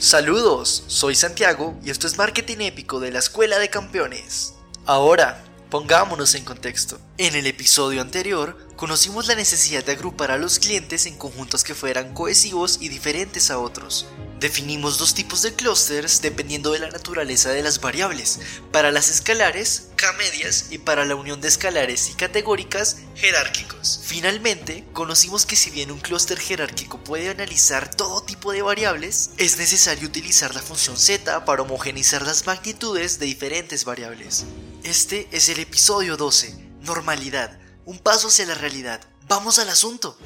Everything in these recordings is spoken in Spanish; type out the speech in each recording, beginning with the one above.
Saludos, soy Santiago y esto es Marketing Épico de la Escuela de Campeones. Ahora, pongámonos en contexto. En el episodio anterior, conocimos la necesidad de agrupar a los clientes en conjuntos que fueran cohesivos y diferentes a otros. Definimos dos tipos de clusters dependiendo de la naturaleza de las variables. Para las escalares, K-medias y para la unión de escalares y categóricas, jerárquicos. Finalmente, conocimos que si bien un clúster jerárquico puede analizar todo tipo de variables, es necesario utilizar la función z para homogenizar las magnitudes de diferentes variables. Este es el episodio 12, normalidad, un paso hacia la realidad. Vamos al asunto.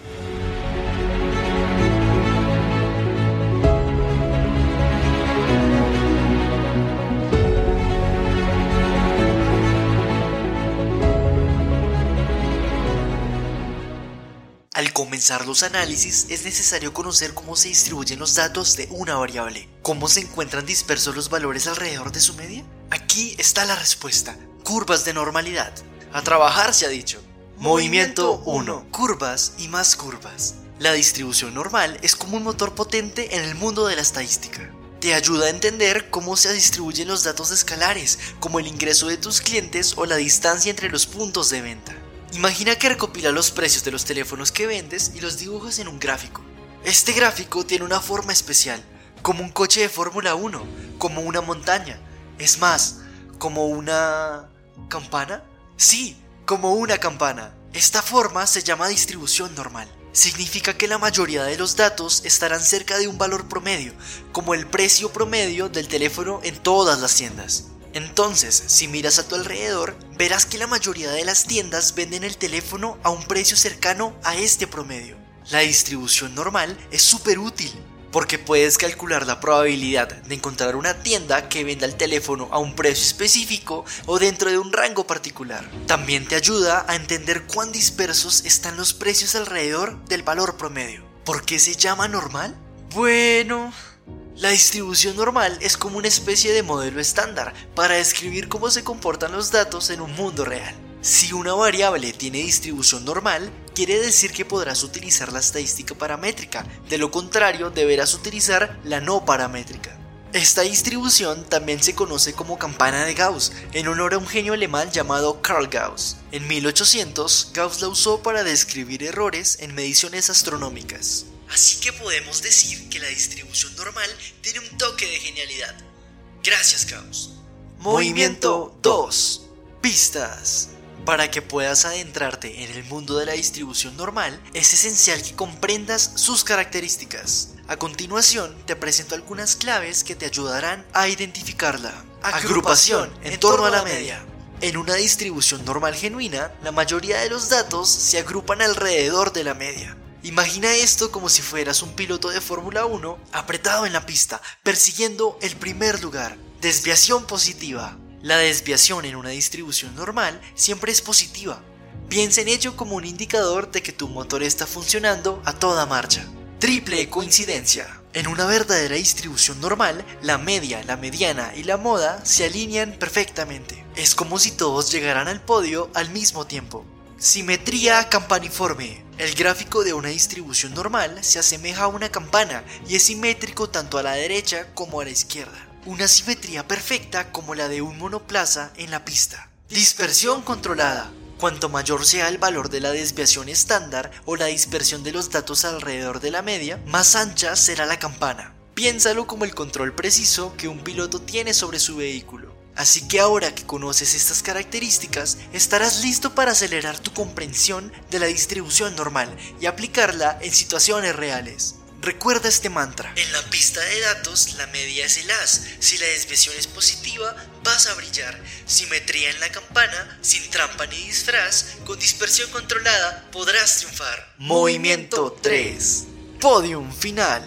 Comenzar los análisis es necesario conocer cómo se distribuyen los datos de una variable. ¿Cómo se encuentran dispersos los valores alrededor de su media? Aquí está la respuesta. Curvas de normalidad. A trabajar se ha dicho. Movimiento 1. Curvas y más curvas. La distribución normal es como un motor potente en el mundo de la estadística. Te ayuda a entender cómo se distribuyen los datos escalares, como el ingreso de tus clientes o la distancia entre los puntos de venta. Imagina que recopila los precios de los teléfonos que vendes y los dibujas en un gráfico. Este gráfico tiene una forma especial, como un coche de Fórmula 1, como una montaña. Es más, como una... ¿Campana? Sí, como una campana. Esta forma se llama distribución normal. Significa que la mayoría de los datos estarán cerca de un valor promedio, como el precio promedio del teléfono en todas las tiendas. Entonces, si miras a tu alrededor, verás que la mayoría de las tiendas venden el teléfono a un precio cercano a este promedio. La distribución normal es súper útil, porque puedes calcular la probabilidad de encontrar una tienda que venda el teléfono a un precio específico o dentro de un rango particular. También te ayuda a entender cuán dispersos están los precios alrededor del valor promedio. ¿Por qué se llama normal? Bueno, la distribución normal es como una especie de modelo estándar para describir cómo se comportan los datos en un mundo real. Si una variable tiene distribución normal, quiere decir que podrás utilizar la estadística paramétrica, de lo contrario deberás utilizar la no paramétrica. Esta distribución también se conoce como campana de Gauss, en honor a un genio alemán llamado Carl Gauss. En 1800, Gauss la usó para describir errores en mediciones astronómicas. Así que podemos decir que la distribución normal tiene un toque de genialidad. Gracias, Gauss. Movimiento 2. Pistas. Para que puedas adentrarte en el mundo de la distribución normal, es esencial que comprendas sus características. A continuación, te presento algunas claves que te ayudarán a identificarla. Agrupación en torno a la media. En una distribución normal genuina, la mayoría de los datos se agrupan alrededor de la media. Imagina esto como si fueras un piloto de Fórmula 1 apretado en la pista, persiguiendo el primer lugar. Desviación positiva. La desviación en una distribución normal siempre es positiva. Piensa en ello como un indicador de que tu motor está funcionando a toda marcha. Triple coincidencia. En una verdadera distribución normal, la media, la mediana y la moda se alinean perfectamente. Es como si todos llegaran al podio al mismo tiempo. Simetría campaniforme. El gráfico de una distribución normal se asemeja a una campana y es simétrico tanto a la derecha como a la izquierda. Una simetría perfecta como la de un monoplaza en la pista. Dispersión controlada. Cuanto mayor sea el valor de la desviación estándar o la dispersión de los datos alrededor de la media, más ancha será la campana. Piénsalo como el control preciso que un piloto tiene sobre su vehículo. Así que ahora que conoces estas características, estarás listo para acelerar tu comprensión de la distribución normal y aplicarla en situaciones reales. Recuerda este mantra. En la pista de datos, la media es el as. Si la desviación es positiva, vas a brillar. Simetría en la campana, sin trampa ni disfraz, con dispersión controlada, podrás triunfar. Movimiento 3. Podium final.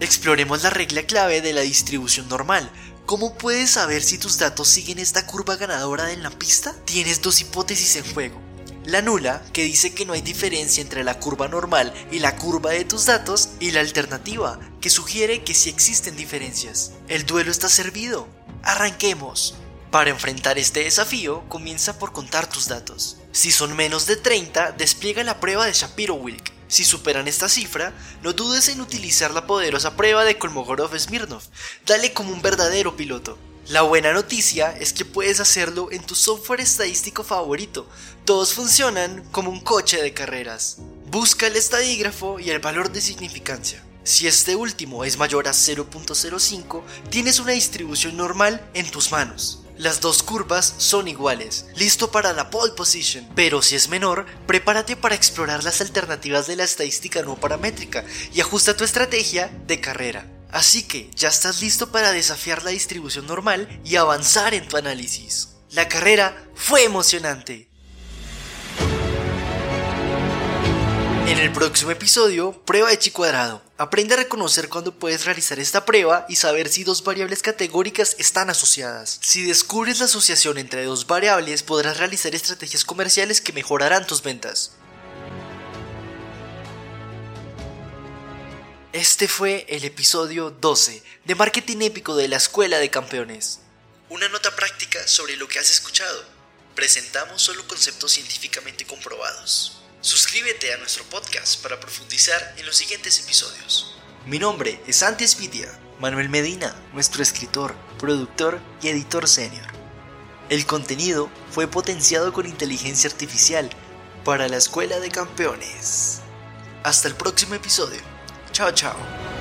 Exploremos la regla clave de la distribución normal ¿Cómo puedes saber si tus datos siguen esta curva ganadora en la pista? Tienes dos hipótesis en juego. La nula, que dice que no hay diferencia entre la curva normal y la curva de tus datos, y la alternativa, que sugiere que sí existen diferencias. El duelo está servido. Arranquemos. Para enfrentar este desafío, comienza por contar tus datos. Si son menos de 30, despliega la prueba de Shapiro-Wilk. Si superan esta cifra, no dudes en utilizar la poderosa prueba de Kolmogorov-Smirnov. Dale como un verdadero piloto. La buena noticia es que puedes hacerlo en tu software estadístico favorito. Todos funcionan como un coche de carreras. Busca el estadígrafo y el valor de significancia. Si este último es mayor a 0.05, tienes una distribución normal en tus manos. Las dos curvas son iguales, listo para la pole position, pero si es menor, prepárate para explorar las alternativas de la estadística no paramétrica y ajusta tu estrategia de carrera. Así que ya estás listo para desafiar la distribución normal y avanzar en tu análisis. La carrera fue emocionante. En el próximo episodio, prueba de chi cuadrado. Aprende a reconocer cuándo puedes realizar esta prueba y saber si dos variables categóricas están asociadas. Si descubres la asociación entre dos variables, podrás realizar estrategias comerciales que mejorarán tus ventas. Este fue el episodio 12 de Marketing Épico de la Escuela de Campeones. Una nota práctica sobre lo que has escuchado. Presentamos solo conceptos científicamente comprobados. Suscríbete a nuestro podcast para profundizar en los siguientes episodios. Mi nombre es Antes Vidia, Manuel Medina, nuestro escritor, productor y editor senior. El contenido fue potenciado con inteligencia artificial para la Escuela de Campeones. Hasta el próximo episodio. Chao, chao.